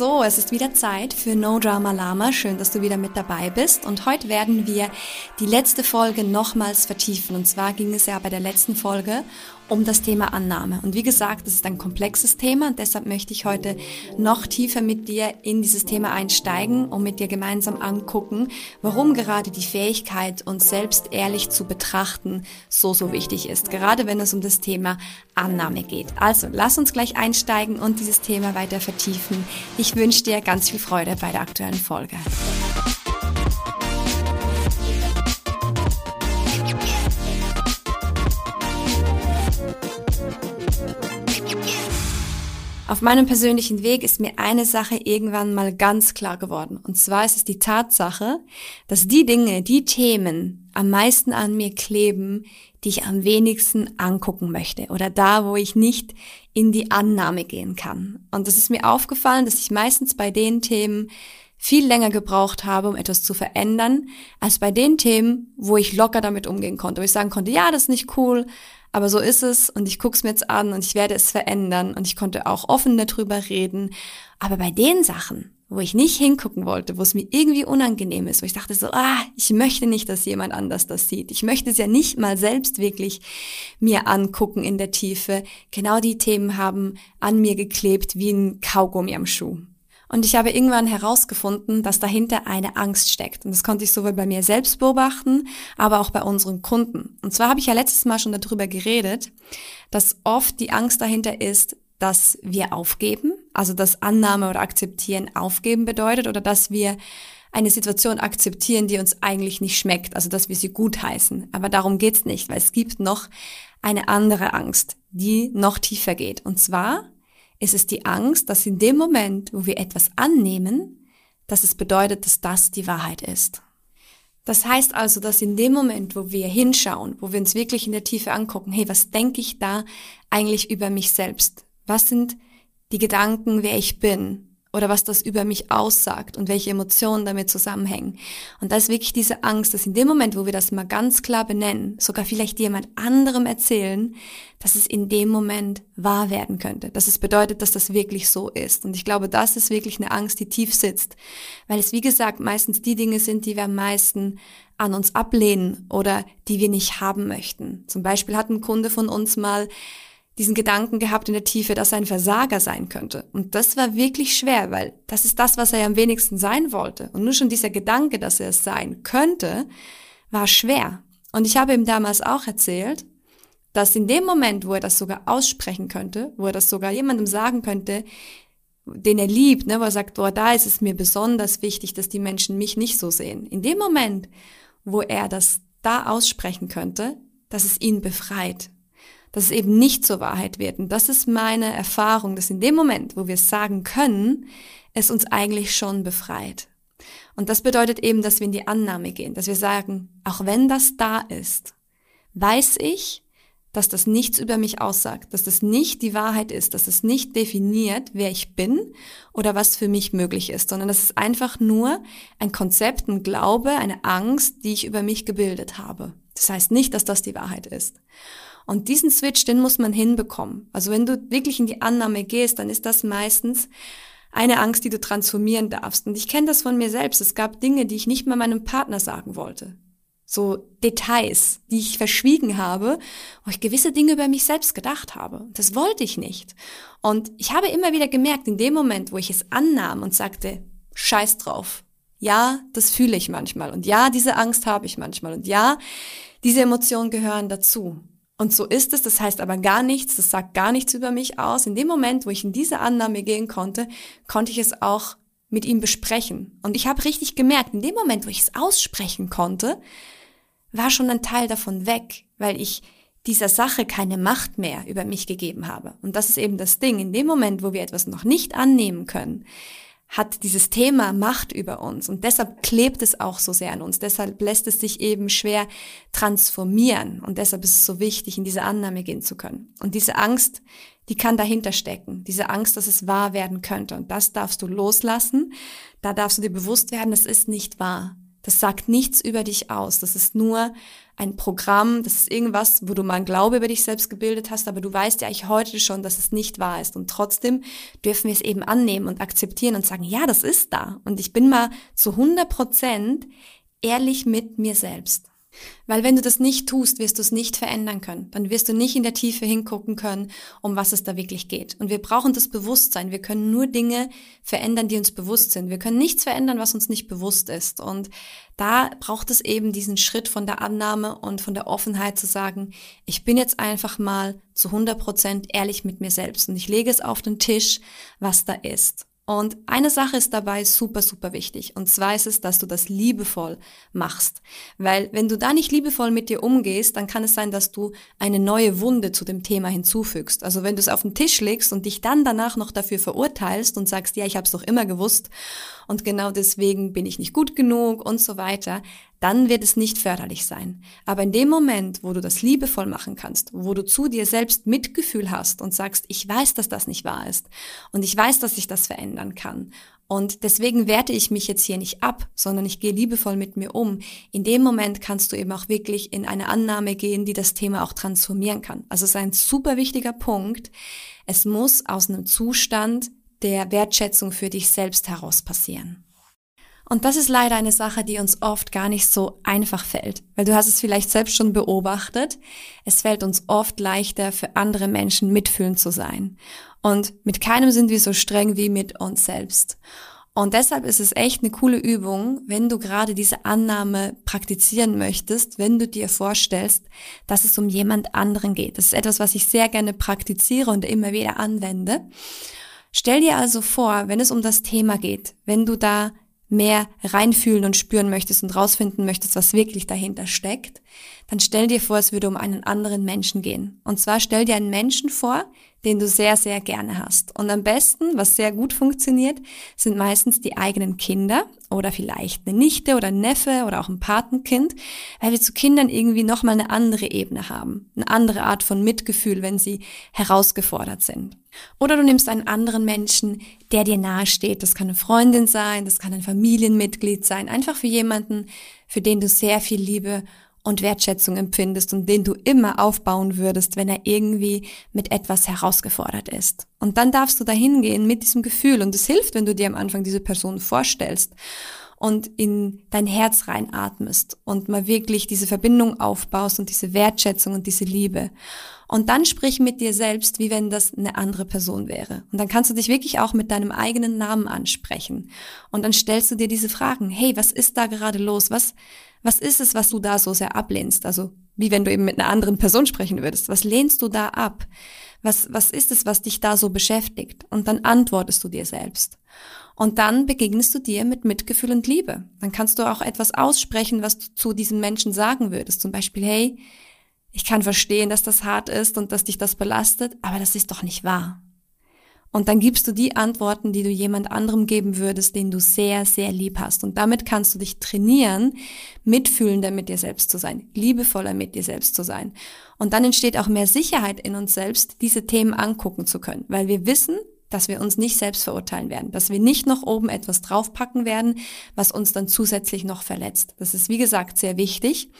So, es ist wieder Zeit für No Drama Lama. Schön, dass du wieder mit dabei bist. Und heute werden wir die letzte Folge nochmals vertiefen. Und zwar ging es ja bei der letzten Folge um das Thema Annahme. Und wie gesagt, das ist ein komplexes Thema und deshalb möchte ich heute noch tiefer mit dir in dieses Thema einsteigen und mit dir gemeinsam angucken, warum gerade die Fähigkeit, uns selbst ehrlich zu betrachten, so, so wichtig ist. Gerade wenn es um das Thema Annahme geht. Also, lass uns gleich einsteigen und dieses Thema weiter vertiefen. Ich wünsche dir ganz viel Freude bei der aktuellen Folge. Auf meinem persönlichen Weg ist mir eine Sache irgendwann mal ganz klar geworden. Und zwar ist es die Tatsache, dass die Dinge, die Themen am meisten an mir kleben, die ich am wenigsten angucken möchte oder da, wo ich nicht in die Annahme gehen kann. Und es ist mir aufgefallen, dass ich meistens bei den Themen viel länger gebraucht habe, um etwas zu verändern, als bei den Themen, wo ich locker damit umgehen konnte, wo ich sagen konnte, ja, das ist nicht cool, aber so ist es und ich guck's mir jetzt an und ich werde es verändern und ich konnte auch offen darüber reden. Aber bei den Sachen, wo ich nicht hingucken wollte, wo es mir irgendwie unangenehm ist, wo ich dachte so, ah, ich möchte nicht, dass jemand anders das sieht. Ich möchte es ja nicht mal selbst wirklich mir angucken in der Tiefe. Genau die Themen haben an mir geklebt wie ein Kaugummi am Schuh. Und ich habe irgendwann herausgefunden, dass dahinter eine Angst steckt. Und das konnte ich sowohl bei mir selbst beobachten, aber auch bei unseren Kunden. Und zwar habe ich ja letztes Mal schon darüber geredet, dass oft die Angst dahinter ist, dass wir aufgeben, also dass Annahme oder Akzeptieren aufgeben bedeutet oder dass wir eine Situation akzeptieren, die uns eigentlich nicht schmeckt, also dass wir sie gutheißen. Aber darum geht's nicht, weil es gibt noch eine andere Angst, die noch tiefer geht. Und zwar ist es die Angst, dass in dem Moment, wo wir etwas annehmen, dass es bedeutet, dass das die Wahrheit ist. Das heißt also, dass in dem Moment, wo wir hinschauen, wo wir uns wirklich in der Tiefe angucken, hey, was denke ich da eigentlich über mich selbst? Was sind die Gedanken, wer ich bin? Oder was das über mich aussagt und welche Emotionen damit zusammenhängen. Und da ist wirklich diese Angst, dass in dem Moment, wo wir das mal ganz klar benennen, sogar vielleicht jemand anderem erzählen, dass es in dem Moment wahr werden könnte. Dass es bedeutet, dass das wirklich so ist. Und ich glaube, das ist wirklich eine Angst, die tief sitzt. Weil es, wie gesagt, meistens die Dinge sind, die wir am meisten an uns ablehnen oder die wir nicht haben möchten. Zum Beispiel hat ein Kunde von uns mal diesen Gedanken gehabt in der Tiefe, dass er ein Versager sein könnte. Und das war wirklich schwer, weil das ist das, was er am wenigsten sein wollte. Und nur schon dieser Gedanke, dass er es sein könnte, war schwer. Und ich habe ihm damals auch erzählt, dass in dem Moment, wo er das sogar aussprechen könnte, wo er das sogar jemandem sagen könnte, den er liebt, ne, wo er sagt, boah, da ist es mir besonders wichtig, dass die Menschen mich nicht so sehen. In dem Moment, wo er das da aussprechen könnte, dass es ihn befreit, dass es eben nicht zur Wahrheit wird. Und das ist meine Erfahrung, dass in dem Moment, wo wir es sagen können, es uns eigentlich schon befreit. Und das bedeutet eben, dass wir in die Annahme gehen, dass wir sagen, auch wenn das da ist, weiß ich, dass das nichts über mich aussagt, dass das nicht die Wahrheit ist, dass es nicht definiert, wer ich bin oder was für mich möglich ist, sondern das ist einfach nur ein Konzept, ein Glaube, eine Angst, die ich über mich gebildet habe. Das heißt nicht, dass das die Wahrheit ist. Und diesen Switch, den muss man hinbekommen. Also wenn du wirklich in die Annahme gehst, dann ist das meistens eine Angst, die du transformieren darfst. Und ich kenne das von mir selbst. Es gab Dinge, die ich nicht mal meinem Partner sagen wollte. So Details, die ich verschwiegen habe, wo ich gewisse Dinge über mich selbst gedacht habe. Das wollte ich nicht. Und ich habe immer wieder gemerkt, in dem Moment, wo ich es annahm und sagte, scheiß drauf. Ja, das fühle ich manchmal. Und ja, diese Angst habe ich manchmal. Und ja, diese Emotionen gehören dazu. Und so ist es, das heißt aber gar nichts, das sagt gar nichts über mich aus. In dem Moment, wo ich in diese Annahme gehen konnte, konnte ich es auch mit ihm besprechen. Und ich habe richtig gemerkt, in dem Moment, wo ich es aussprechen konnte, war schon ein Teil davon weg, weil ich dieser Sache keine Macht mehr über mich gegeben habe. Und das ist eben das Ding. In dem Moment, wo wir etwas noch nicht annehmen können, hat dieses Thema Macht über uns und deshalb klebt es auch so sehr an uns. Deshalb lässt es sich eben schwer transformieren und deshalb ist es so wichtig, in diese Annahme gehen zu können. Und diese Angst, die kann dahinter stecken. Diese Angst, dass es wahr werden könnte und das darfst du loslassen. Da darfst du dir bewusst werden, das ist nicht wahr. Das sagt nichts über dich aus. Das ist nur ein Programm, das ist irgendwas, wo du mal einen Glaube über dich selbst gebildet hast, aber du weißt ja eigentlich heute schon, dass es nicht wahr ist. Und trotzdem dürfen wir es eben annehmen und akzeptieren und sagen, ja, das ist da. Und ich bin mal zu 100 Prozent ehrlich mit mir selbst. Weil wenn du das nicht tust, wirst du es nicht verändern können. Dann wirst du nicht in der Tiefe hingucken können, um was es da wirklich geht. Und wir brauchen das Bewusstsein. Wir können nur Dinge verändern, die uns bewusst sind. Wir können nichts verändern, was uns nicht bewusst ist. Und da braucht es eben diesen Schritt von der Annahme und von der Offenheit zu sagen, ich bin jetzt einfach mal zu 100 Prozent ehrlich mit mir selbst und ich lege es auf den Tisch, was da ist. Und eine Sache ist dabei super, super wichtig. Und zwar ist es, dass du das liebevoll machst. Weil wenn du da nicht liebevoll mit dir umgehst, dann kann es sein, dass du eine neue Wunde zu dem Thema hinzufügst. Also wenn du es auf den Tisch legst und dich dann danach noch dafür verurteilst und sagst, ja, ich habe es doch immer gewusst und genau deswegen bin ich nicht gut genug und so weiter, dann wird es nicht förderlich sein. Aber in dem Moment, wo du das liebevoll machen kannst, wo du zu dir selbst Mitgefühl hast und sagst, ich weiß, dass das nicht wahr ist und ich weiß, dass ich das verändern kann und deswegen werte ich mich jetzt hier nicht ab, sondern ich gehe liebevoll mit mir um. In dem Moment kannst du eben auch wirklich in eine Annahme gehen, die das Thema auch transformieren kann. Also es ist ein super wichtiger Punkt. Es muss aus einem Zustand der Wertschätzung für dich selbst heraus passieren. Und das ist leider eine Sache, die uns oft gar nicht so einfach fällt, weil du hast es vielleicht selbst schon beobachtet. Es fällt uns oft leichter, für andere Menschen mitfühlend zu sein. Und mit keinem sind wir so streng wie mit uns selbst. Und deshalb ist es echt eine coole Übung, wenn du gerade diese Annahme praktizieren möchtest, wenn du dir vorstellst, dass es um jemand anderen geht. Das ist etwas, was ich sehr gerne praktiziere und immer wieder anwende. Stell dir also vor, wenn es um das Thema geht, wenn du da mehr reinfühlen und spüren möchtest und rausfinden möchtest, was wirklich dahinter steckt, dann stell dir vor, es würde um einen anderen Menschen gehen. Und zwar stell dir einen Menschen vor, den du sehr, sehr gerne hast. Und am besten, was sehr gut funktioniert, sind meistens die eigenen Kinder oder vielleicht eine Nichte oder ein Neffe oder auch ein Patenkind, weil wir zu Kindern irgendwie nochmal eine andere Ebene haben, eine andere Art von Mitgefühl, wenn sie herausgefordert sind. Oder du nimmst einen anderen Menschen, der dir nahesteht. Das kann eine Freundin sein, das kann ein Familienmitglied sein, einfach für jemanden, für den du sehr viel Liebe und Wertschätzung empfindest und den du immer aufbauen würdest, wenn er irgendwie mit etwas herausgefordert ist. Und dann darfst du dahin gehen mit diesem Gefühl und es hilft, wenn du dir am Anfang diese Person vorstellst und in dein Herz reinatmest und mal wirklich diese Verbindung aufbaust und diese Wertschätzung und diese Liebe. Und dann sprich mit dir selbst, wie wenn das eine andere Person wäre. Und dann kannst du dich wirklich auch mit deinem eigenen Namen ansprechen. Und dann stellst du dir diese Fragen. Hey, was ist da gerade los? Was, was ist es, was du da so sehr ablehnst? Also, wie wenn du eben mit einer anderen Person sprechen würdest. Was lehnst du da ab? Was, was ist es, was dich da so beschäftigt? Und dann antwortest du dir selbst. Und dann begegnest du dir mit Mitgefühl und Liebe. Dann kannst du auch etwas aussprechen, was du zu diesem Menschen sagen würdest. Zum Beispiel, hey, ich kann verstehen, dass das hart ist und dass dich das belastet, aber das ist doch nicht wahr. Und dann gibst du die Antworten, die du jemand anderem geben würdest, den du sehr, sehr lieb hast. Und damit kannst du dich trainieren, mitfühlender mit dir selbst zu sein, liebevoller mit dir selbst zu sein. Und dann entsteht auch mehr Sicherheit in uns selbst, diese Themen angucken zu können, weil wir wissen, dass wir uns nicht selbst verurteilen werden, dass wir nicht noch oben etwas draufpacken werden, was uns dann zusätzlich noch verletzt. Das ist, wie gesagt, sehr wichtig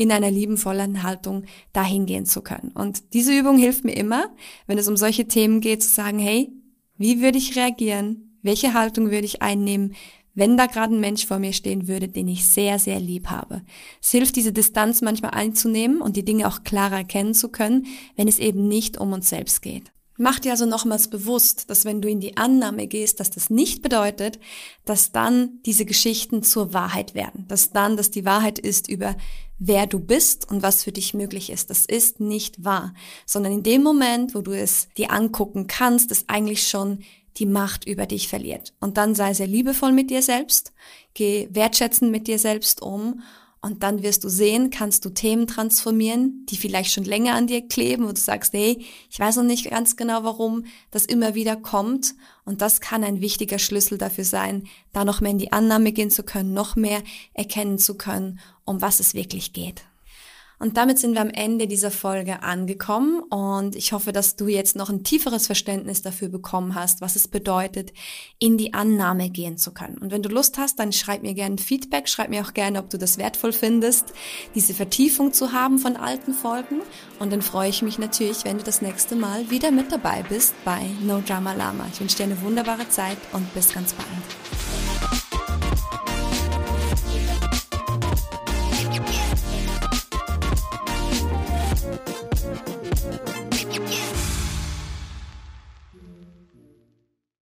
in einer liebenvollen Haltung dahin gehen zu können. Und diese Übung hilft mir immer, wenn es um solche Themen geht, zu sagen, hey, wie würde ich reagieren? Welche Haltung würde ich einnehmen? wenn da gerade ein Mensch vor mir stehen würde, den ich sehr, sehr lieb habe. Es hilft, diese Distanz manchmal einzunehmen und die Dinge auch klarer erkennen zu können, wenn es eben nicht um uns selbst geht. Mach dir also nochmals bewusst, dass wenn du in die Annahme gehst, dass das nicht bedeutet, dass dann diese Geschichten zur Wahrheit werden. Dass dann dass die Wahrheit ist über wer du bist und was für dich möglich ist. Das ist nicht wahr. Sondern in dem Moment, wo du es dir angucken kannst, ist eigentlich schon die Macht über dich verliert. Und dann sei sehr liebevoll mit dir selbst, geh wertschätzend mit dir selbst um und dann wirst du sehen, kannst du Themen transformieren, die vielleicht schon länger an dir kleben, wo du sagst, hey, ich weiß noch nicht ganz genau, warum das immer wieder kommt. Und das kann ein wichtiger Schlüssel dafür sein, da noch mehr in die Annahme gehen zu können, noch mehr erkennen zu können, um was es wirklich geht. Und damit sind wir am Ende dieser Folge angekommen und ich hoffe, dass du jetzt noch ein tieferes Verständnis dafür bekommen hast, was es bedeutet, in die Annahme gehen zu können. Und wenn du Lust hast, dann schreib mir gerne Feedback, schreib mir auch gerne, ob du das wertvoll findest, diese Vertiefung zu haben von alten Folgen. Und dann freue ich mich natürlich, wenn du das nächste Mal wieder mit dabei bist bei No Drama Lama. Ich wünsche dir eine wunderbare Zeit und bis ganz bald.